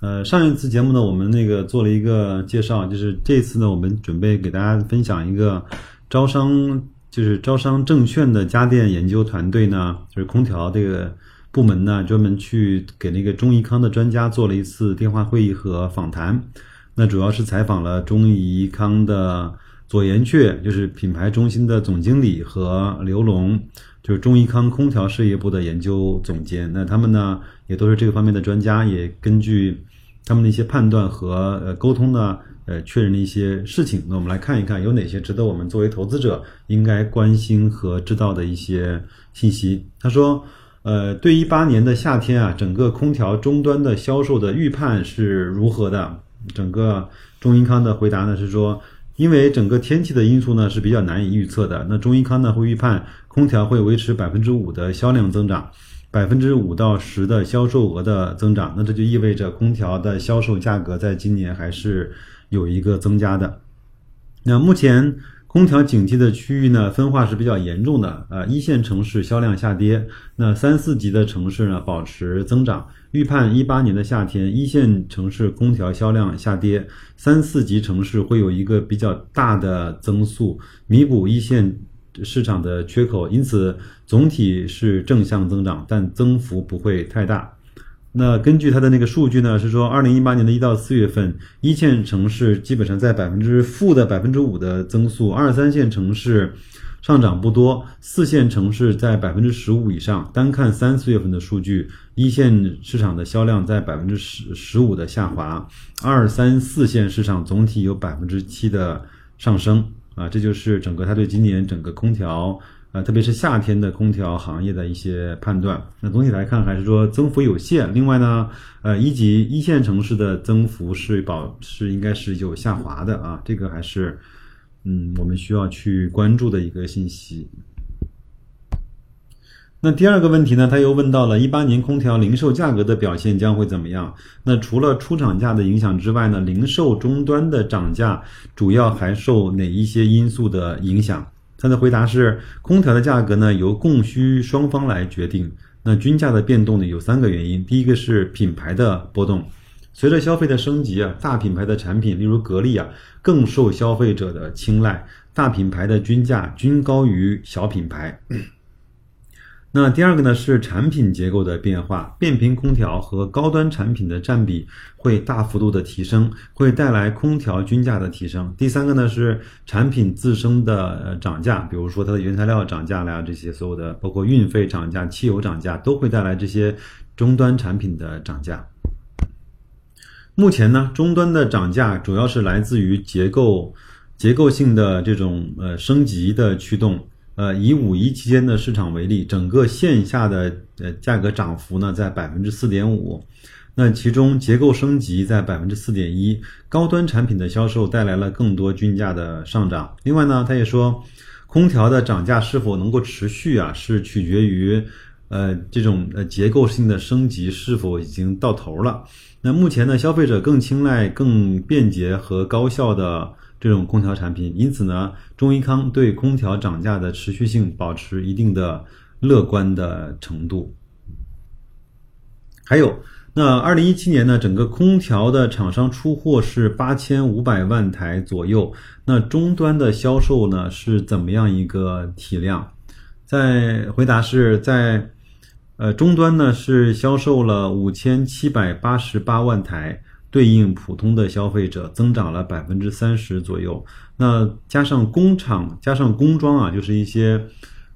呃，上一次节目呢，我们那个做了一个介绍，就是这次呢，我们准备给大家分享一个招商。就是招商证券的家电研究团队呢，就是空调这个部门呢，专门去给那个中怡康的专家做了一次电话会议和访谈。那主要是采访了中怡康的左岩雀，就是品牌中心的总经理和刘龙，就是中怡康空调事业部的研究总监。那他们呢，也都是这个方面的专家，也根据他们的一些判断和呃沟通呢。呃，确认的一些事情，那我们来看一看有哪些值得我们作为投资者应该关心和知道的一些信息。他说，呃，对一八年的夏天啊，整个空调终端的销售的预判是如何的？整个中英康的回答呢是说，因为整个天气的因素呢是比较难以预测的，那中英康呢会预判空调会维持百分之五的销量增长，百分之五到十的销售额的增长，那这就意味着空调的销售价格在今年还是。有一个增加的，那目前空调景气的区域呢，分化是比较严重的呃。一线城市销量下跌，那三四级的城市呢保持增长。预判一八年的夏天，一线城市空调销量下跌，三四级城市会有一个比较大的增速，弥补一线市场的缺口。因此，总体是正向增长，但增幅不会太大。那根据它的那个数据呢，是说二零一八年的一到四月份，一线城市基本上在百分之负的百分之五的增速，二三线城市上涨不多，四线城市在百分之十五以上。单看三四月份的数据，一线市场的销量在百分之十十五的下滑，二三四线市场总体有百分之七的上升啊，这就是整个他对今年整个空调。啊，特别是夏天的空调行业的一些判断，那总体来看还是说增幅有限。另外呢，呃，一级一线城市的增幅是保是应该是有下滑的啊，这个还是嗯我们需要去关注的一个信息。那第二个问题呢，他又问到了一八年空调零售价格的表现将会怎么样？那除了出厂价的影响之外呢，零售终端的涨价主要还受哪一些因素的影响？他的回答是：空调的价格呢由供需双方来决定。那均价的变动呢有三个原因，第一个是品牌的波动，随着消费的升级啊，大品牌的产品，例如格力啊，更受消费者的青睐，大品牌的均价均高于小品牌。那第二个呢是产品结构的变化，变频空调和高端产品的占比会大幅度的提升，会带来空调均价的提升。第三个呢是产品自身的涨价，比如说它的原材料涨价了呀，这些所有的包括运费涨价、汽油涨价，都会带来这些终端产品的涨价。目前呢，终端的涨价主要是来自于结构结构性的这种呃升级的驱动。呃，以五一期间的市场为例，整个线下的呃价格涨幅呢在百分之四点五，那其中结构升级在百分之四点一，高端产品的销售带来了更多均价的上涨。另外呢，他也说，空调的涨价是否能够持续啊，是取决于呃这种呃结构性的升级是否已经到头了。那目前呢，消费者更青睐更便捷和高效的。这种空调产品，因此呢，中医康对空调涨价的持续性保持一定的乐观的程度。还有，那二零一七年呢，整个空调的厂商出货是八千五百万台左右，那终端的销售呢是怎么样一个体量？在回答是在，呃，终端呢是销售了五千七百八十八万台。对应普通的消费者增长了百分之三十左右，那加上工厂加上工装啊，就是一些，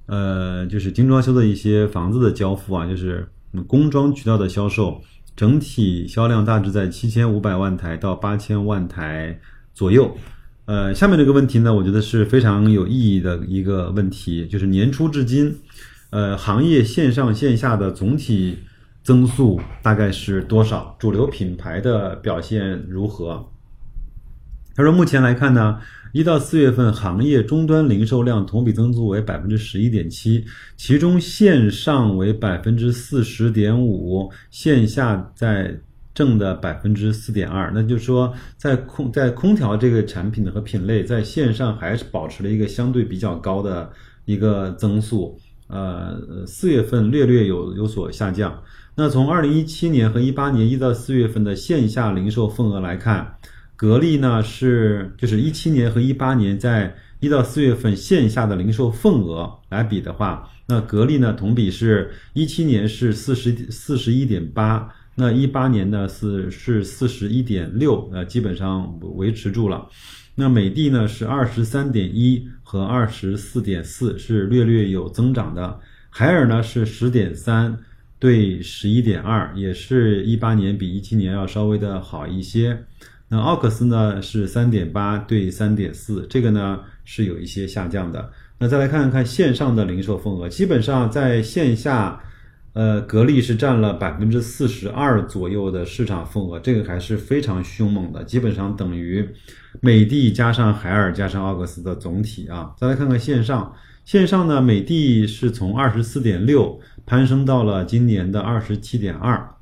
呃，就是精装修的一些房子的交付啊，就是工装渠道的销售，整体销量大致在七千五百万台到八千万台左右。呃，下面这个问题呢，我觉得是非常有意义的一个问题，就是年初至今，呃，行业线上线下的总体。增速大概是多少？主流品牌的表现如何？他说，目前来看呢，一到四月份行业终端零售量同比增速为百分之十一点七，其中线上为百分之四十点五，线下在正的百分之四点二。那就是说，在空在空调这个产品和品类，在线上还是保持了一个相对比较高的一个增速。呃，四月份略略有有所下降。那从二零一七年和一八年一到四月份的线下零售份额来看，格力呢是就是一七年和一八年在一到四月份线下的零售份额来比的话，那格力呢同比是一七年是四十四十一点八，那一八年呢是是四十一点六，呃，基本上维持住了。那美的呢是二十三点一和二十四点四是略略有增长的，海尔呢是十点三对十一点二，也是一八年比一七年要稍微的好一些。那奥克斯呢是三点八对三点四，这个呢是有一些下降的。那再来看看线上的零售份额，基本上在线下。呃，格力是占了百分之四十二左右的市场份额，这个还是非常凶猛的，基本上等于美的加上海尔加上奥克斯的总体啊。再来看看线上，线上呢，美的是从二十四点六攀升到了今年的二十七点二，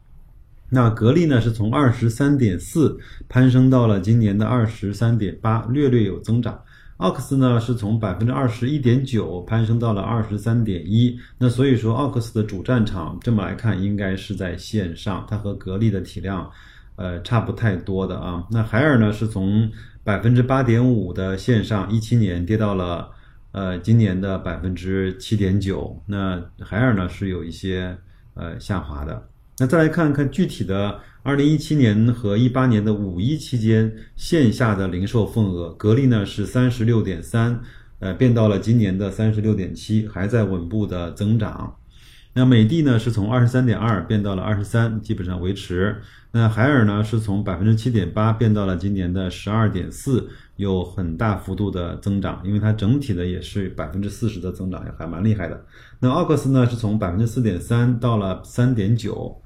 那格力呢是从二十三点四攀升到了今年的二十三点八，略略有增长。奥克斯呢是从百分之二十一点九攀升到了二十三点一，那所以说奥克斯的主战场这么来看应该是在线上，它和格力的体量，呃差不太多的啊。那海尔呢是从百分之八点五的线上，一七年跌到了呃今年的百分之七点九，那海尔呢是有一些呃下滑的。那再来看看具体的，二零一七年和一八年的五一期间线下的零售份额，格力呢是三十六点三，呃，变到了今年的三十六点七，还在稳步的增长。那美的呢是从二十三点二变到了二十三，基本上维持。那海尔呢是从百分之七点八变到了今年的十二点四，有很大幅度的增长，因为它整体的也是百分之四十的增长，也还蛮厉害的。那奥克斯呢是从百分之四点三到了三点九。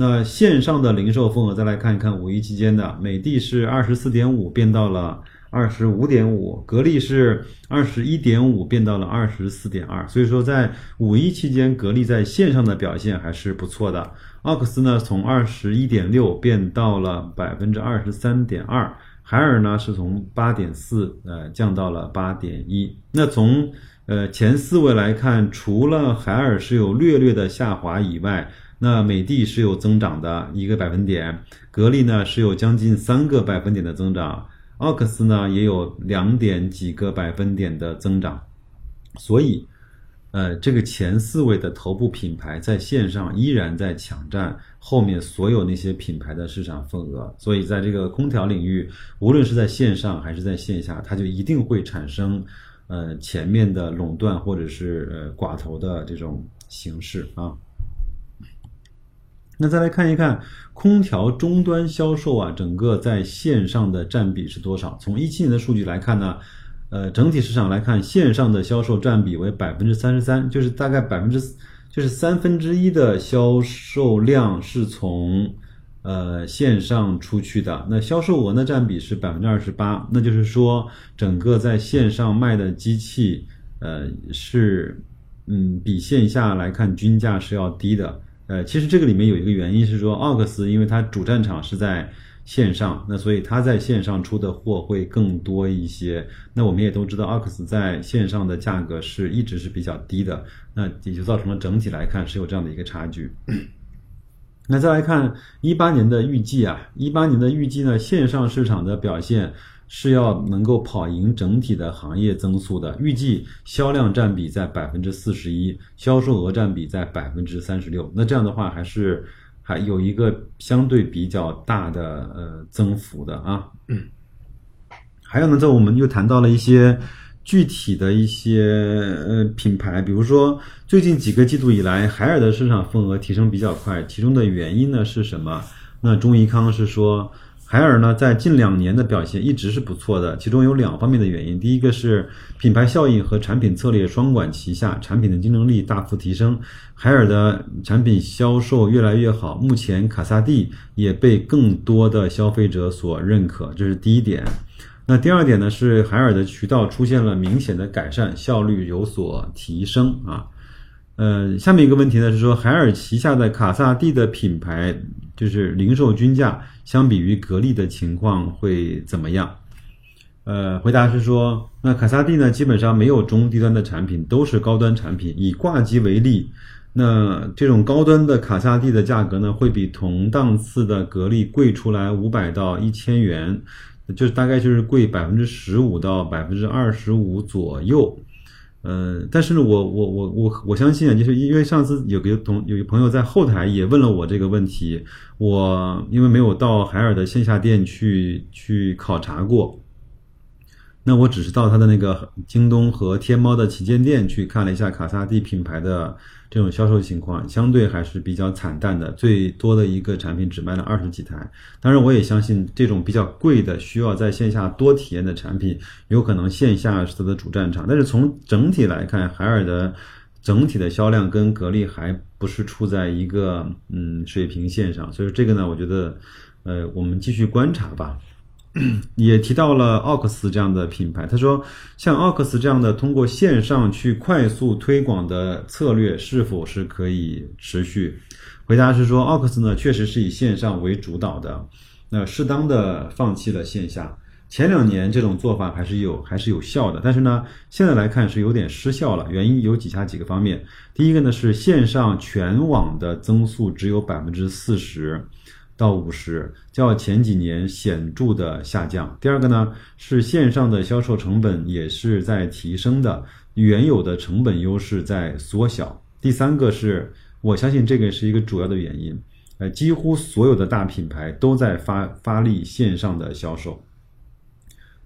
那线上的零售份额，再来看一看五一期间的，美的是二十四点五变到了二十五点五，格力是二十一点五变到了二十四点二，所以说在五一期间，格力在线上的表现还是不错的。奥克斯呢，从二十一点六变到了百分之二十三点二，海尔呢是从八点四呃降到了八点一。那从呃前四位来看，除了海尔是有略略的下滑以外，那美的是有增长的一个百分点，格力呢是有将近三个百分点的增长，奥克斯呢也有两点几个百分点的增长，所以，呃，这个前四位的头部品牌在线上依然在抢占后面所有那些品牌的市场份额，所以在这个空调领域，无论是在线上还是在线下，它就一定会产生，呃，前面的垄断或者是呃寡头的这种形式啊。那再来看一看空调终端销售啊，整个在线上的占比是多少？从一七年的数据来看呢，呃，整体市场来看，线上的销售占比为百分之三十三，就是大概百分之就是三分之一的销售量是从呃线上出去的。那销售额呢占比是百分之二十八，那就是说整个在线上卖的机器，呃是嗯比线下来看均价是要低的。呃，其实这个里面有一个原因是说，奥克斯因为它主战场是在线上，那所以它在线上出的货会更多一些。那我们也都知道，奥克斯在线上的价格是一直是比较低的，那也就造成了整体来看是有这样的一个差距。那再来看一八年的预计啊，一八年的预计呢，线上市场的表现。是要能够跑赢整体的行业增速的，预计销量占比在百分之四十一，销售额占比在百分之三十六。那这样的话，还是还有一个相对比较大的呃增幅的啊。还有呢，在我们又谈到了一些具体的一些呃品牌，比如说最近几个季度以来，海尔的市场份额提升比较快，其中的原因呢是什么？那中怡康是说。海尔呢，在近两年的表现一直是不错的，其中有两方面的原因。第一个是品牌效应和产品策略双管齐下，产品的竞争力大幅提升，海尔的产品销售越来越好。目前卡萨帝也被更多的消费者所认可，这是第一点。那第二点呢是海尔的渠道出现了明显的改善，效率有所提升啊。呃，下面一个问题呢是说，海尔旗下的卡萨帝的品牌就是零售均价相比于格力的情况会怎么样？呃，回答是说，那卡萨帝呢基本上没有中低端的产品，都是高端产品。以挂机为例，那这种高端的卡萨帝的价格呢会比同档次的格力贵出来五百到一千元。就是大概就是贵百分之十五到百分之二十五左右，呃，但是呢，我我我我我相信啊，就是因为上次有个同有个朋友在后台也问了我这个问题，我因为没有到海尔的线下店去去考察过。那我只是到他的那个京东和天猫的旗舰店去看了一下卡萨帝品牌的这种销售情况，相对还是比较惨淡的，最多的一个产品只卖了二十几台。当然，我也相信这种比较贵的、需要在线下多体验的产品，有可能线下是它的主战场。但是从整体来看，海尔的整体的销量跟格力还不是处在一个嗯水平线上，所以这个呢，我觉得呃，我们继续观察吧。也提到了奥克斯这样的品牌，他说，像奥克斯这样的通过线上去快速推广的策略是否是可以持续？回答是说，奥克斯呢确实是以线上为主导的，那适当的放弃了线下。前两年这种做法还是有还是有效的，但是呢，现在来看是有点失效了。原因有以下几个方面，第一个呢是线上全网的增速只有百分之四十。到五十，较前几年显著的下降。第二个呢，是线上的销售成本也是在提升的，原有的成本优势在缩小。第三个是，我相信这个是一个主要的原因，呃，几乎所有的大品牌都在发发力线上的销售。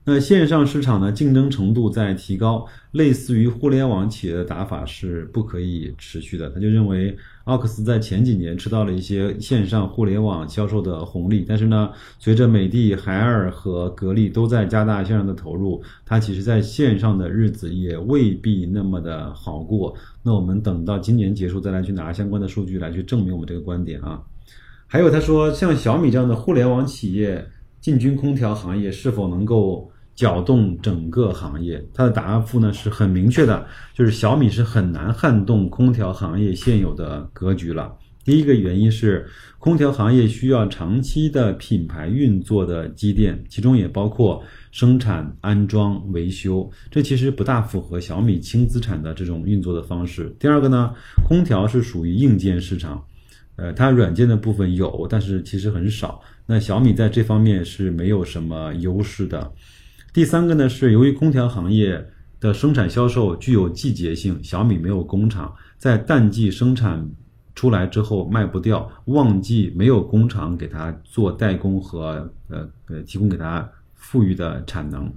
那线上市场呢，竞争程度在提高，类似于互联网企业的打法是不可以持续的。他就认为，奥克斯在前几年吃到了一些线上互联网销售的红利，但是呢，随着美的、海尔和格力都在加大线上的投入，它其实在线上的日子也未必那么的好过。那我们等到今年结束再来去拿相关的数据来去证明我们这个观点啊。还有他说，像小米这样的互联网企业进军空调行业，是否能够？搅动整个行业，他的答复呢是很明确的，就是小米是很难撼动空调行业现有的格局了。第一个原因是，空调行业需要长期的品牌运作的积淀，其中也包括生产、安装、维修，这其实不大符合小米轻资产的这种运作的方式。第二个呢，空调是属于硬件市场，呃，它软件的部分有，但是其实很少。那小米在这方面是没有什么优势的。第三个呢，是由于空调行业的生产销售具有季节性，小米没有工厂，在淡季生产出来之后卖不掉，旺季没有工厂给它做代工和呃呃提供给它富裕的产能。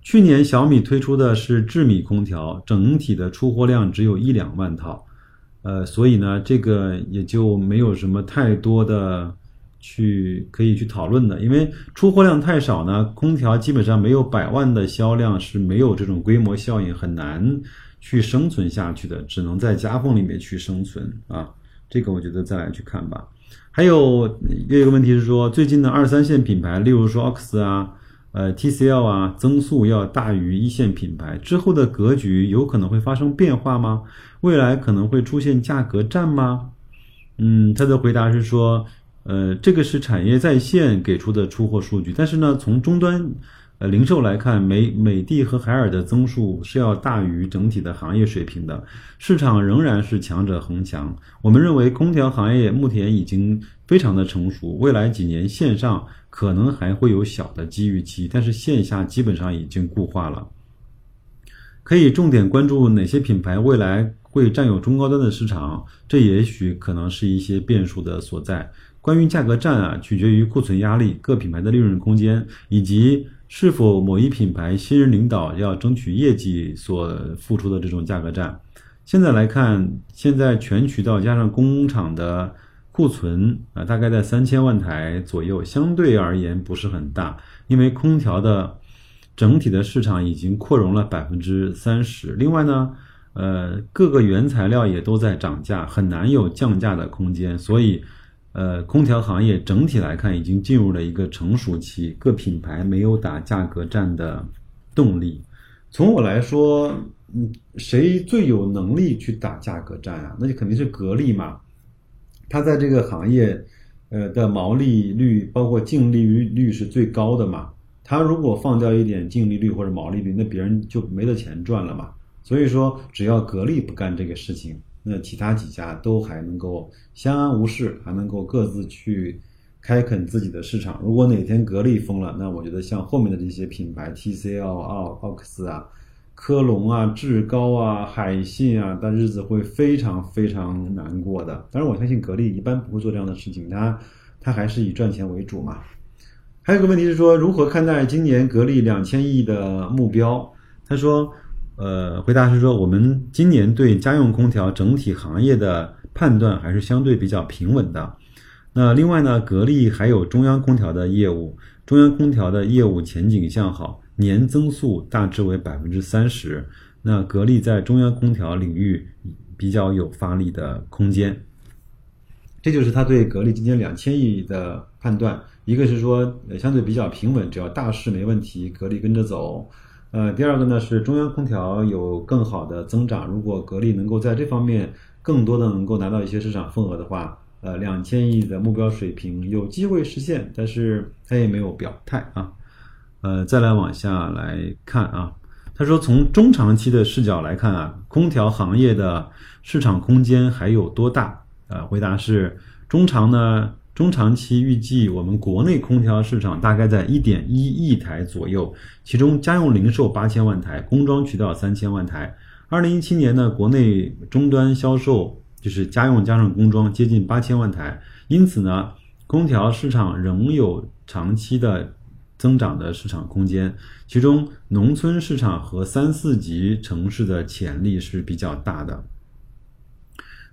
去年小米推出的是智米空调，整体的出货量只有一两万套，呃，所以呢，这个也就没有什么太多的。去可以去讨论的，因为出货量太少呢，空调基本上没有百万的销量是没有这种规模效应，很难去生存下去的，只能在夹缝里面去生存啊。这个我觉得再来去看吧。还有又一个问题是说，最近的二三线品牌，例如说奥克斯啊、呃 TCL 啊，增速要大于一线品牌，之后的格局有可能会发生变化吗？未来可能会出现价格战吗？嗯，他的回答是说。呃，这个是产业在线给出的出货数据，但是呢，从终端，呃，零售来看，美美的和海尔的增速是要大于整体的行业水平的，市场仍然是强者恒强。我们认为空调行业目前已经非常的成熟，未来几年线上可能还会有小的机遇期，但是线下基本上已经固化了。可以重点关注哪些品牌未来会占有中高端的市场，这也许可能是一些变数的所在。关于价格战啊，取决于库存压力、各品牌的利润空间，以及是否某一品牌新人领导要争取业绩所付出的这种价格战。现在来看，现在全渠道加上工厂的库存啊，大概在三千万台左右，相对而言不是很大，因为空调的整体的市场已经扩容了百分之三十。另外呢，呃，各个原材料也都在涨价，很难有降价的空间，所以。呃，空调行业整体来看已经进入了一个成熟期，各品牌没有打价格战的动力。从我来说，嗯，谁最有能力去打价格战啊？那就肯定是格力嘛。它在这个行业，呃的毛利率包括净利率是最高的嘛。它如果放掉一点净利率或者毛利率，那别人就没得钱赚了嘛。所以说，只要格力不干这个事情。那其他几家都还能够相安无事，还能够各自去开垦自己的市场。如果哪天格力疯了，那我觉得像后面的这些品牌，TCL、奥奥克斯啊、科龙啊、志高啊、海信啊，的日子会非常非常难过的。当然，我相信格力一般不会做这样的事情，它它还是以赚钱为主嘛。还有个问题是说，如何看待今年格力两千亿的目标？他说。呃，回答是说，我们今年对家用空调整体行业的判断还是相对比较平稳的。那另外呢，格力还有中央空调的业务，中央空调的业务前景向好，年增速大致为百分之三十。那格力在中央空调领域比较有发力的空间。这就是他对格力今年两千亿的判断。一个是说相对比较平稳，只要大势没问题，格力跟着走。呃，第二个呢是中央空调有更好的增长，如果格力能够在这方面更多的能够拿到一些市场份额的话，呃，两千亿的目标水平有机会实现，但是他也没有表态啊。呃，再来往下来看啊，他说从中长期的视角来看啊，空调行业的市场空间还有多大？呃，回答是中长呢。中长期预计，我们国内空调市场大概在一点一亿台左右，其中家用零售八千万台，工装渠道三千万台。二零一七年呢，国内终端销售就是家用加上工装接近八千万台，因此呢，空调市场仍有长期的增长的市场空间，其中农村市场和三四级城市的潜力是比较大的。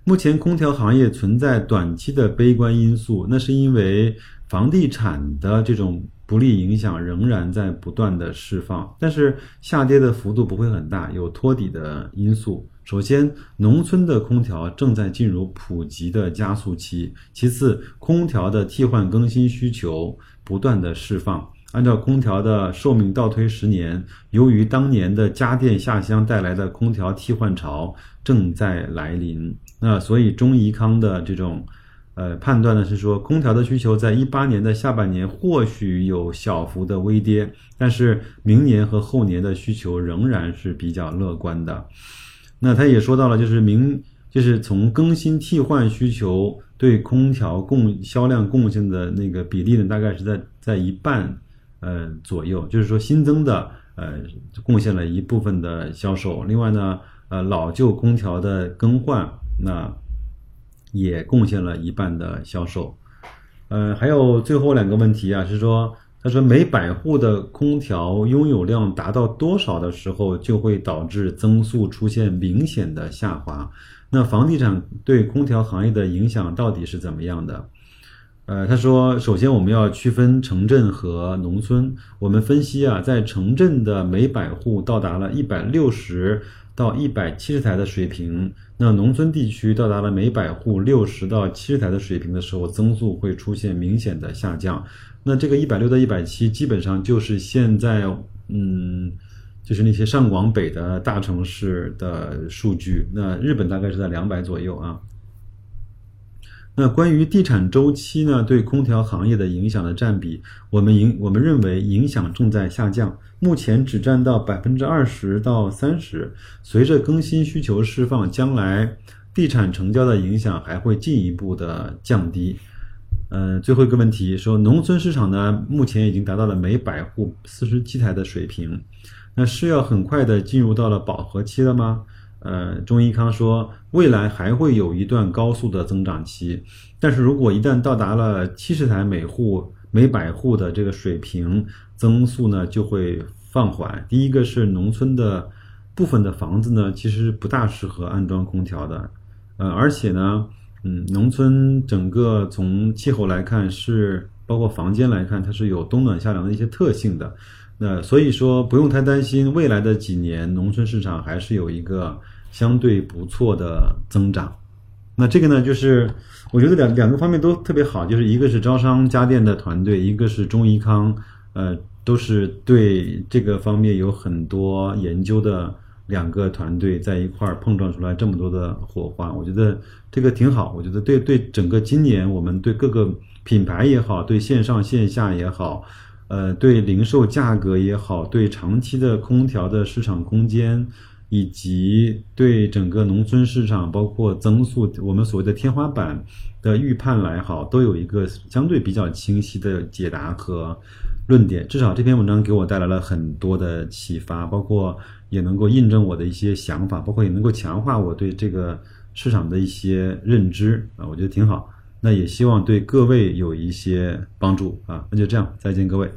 目前空调行业存在短期的悲观因素，那是因为房地产的这种不利影响仍然在不断的释放，但是下跌的幅度不会很大，有托底的因素。首先，农村的空调正在进入普及的加速期；其次，空调的替换更新需求不断的释放。按照空调的寿命倒推十年，由于当年的家电下乡带来的空调替换潮正在来临。那所以中怡康的这种，呃判断呢是说，空调的需求在一八年的下半年或许有小幅的微跌，但是明年和后年的需求仍然是比较乐观的。那他也说到了，就是明就是从更新替换需求对空调供销量贡献的那个比例呢，大概是在在一半呃左右，就是说新增的呃贡献了一部分的销售，另外呢呃老旧空调的更换。那也贡献了一半的销售，呃，还有最后两个问题啊，是说，他说每百户的空调拥有量达到多少的时候，就会导致增速出现明显的下滑。那房地产对空调行业的影响到底是怎么样的？呃，他说，首先我们要区分城镇和农村。我们分析啊，在城镇的每百户到达了一百六十到一百七十台的水平。那农村地区到达了每百户六十到七十台的水平的时候，增速会出现明显的下降。那这个一百六到一百七，基本上就是现在，嗯，就是那些上广北的大城市的数据。那日本大概是在两百左右啊。那关于地产周期呢，对空调行业的影响的占比，我们影我们认为影响正在下降，目前只占到百分之二十到三十。随着更新需求释放，将来地产成交的影响还会进一步的降低。呃，最后一个问题说，农村市场呢，目前已经达到了每百户四十七台的水平，那是要很快的进入到了饱和期了吗？呃，中医康说，未来还会有一段高速的增长期，但是如果一旦到达了七十台每户每百户的这个水平，增速呢就会放缓。第一个是农村的部分的房子呢，其实不大适合安装空调的，呃，而且呢，嗯，农村整个从气候来看是，包括房间来看，它是有冬暖夏凉的一些特性的。那所以说不用太担心，未来的几年农村市场还是有一个相对不错的增长。那这个呢，就是我觉得两两个方面都特别好，就是一个是招商家电的团队，一个是中怡康，呃，都是对这个方面有很多研究的两个团队在一块儿碰撞出来这么多的火花，我觉得这个挺好。我觉得对对整个今年我们对各个品牌也好，对线上线下也好，呃，对零售价格也好，对长期的空调的市场空间。以及对整个农村市场，包括增速，我们所谓的天花板的预判来好，都有一个相对比较清晰的解答和论点。至少这篇文章给我带来了很多的启发，包括也能够印证我的一些想法，包括也能够强化我对这个市场的一些认知啊，我觉得挺好。那也希望对各位有一些帮助啊。那就这样，再见各位。